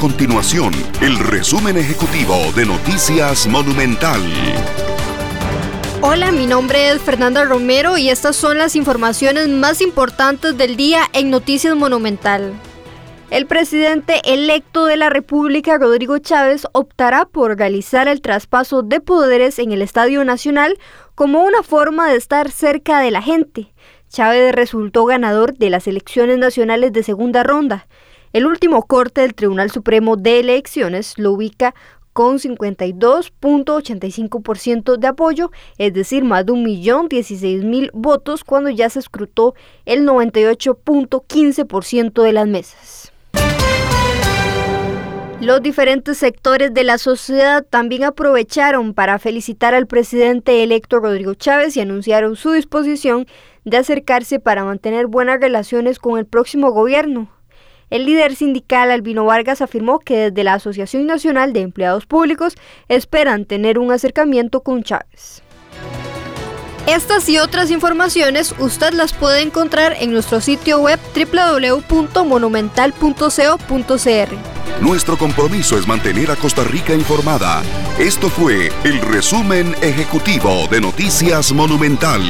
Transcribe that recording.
continuación el resumen ejecutivo de Noticias Monumental. Hola, mi nombre es Fernanda Romero y estas son las informaciones más importantes del día en Noticias Monumental. El presidente electo de la República, Rodrigo Chávez, optará por realizar el traspaso de poderes en el Estadio Nacional como una forma de estar cerca de la gente. Chávez resultó ganador de las elecciones nacionales de segunda ronda. El último corte del Tribunal Supremo de Elecciones lo ubica con 52.85% de apoyo, es decir, más de 1.016.000 votos cuando ya se escrutó el 98.15% de las mesas. Los diferentes sectores de la sociedad también aprovecharon para felicitar al presidente electo Rodrigo Chávez y anunciaron su disposición de acercarse para mantener buenas relaciones con el próximo gobierno. El líder sindical Albino Vargas afirmó que desde la Asociación Nacional de Empleados Públicos esperan tener un acercamiento con Chávez. Estas y otras informaciones usted las puede encontrar en nuestro sitio web www.monumental.co.cr. Nuestro compromiso es mantener a Costa Rica informada. Esto fue el resumen ejecutivo de Noticias Monumental.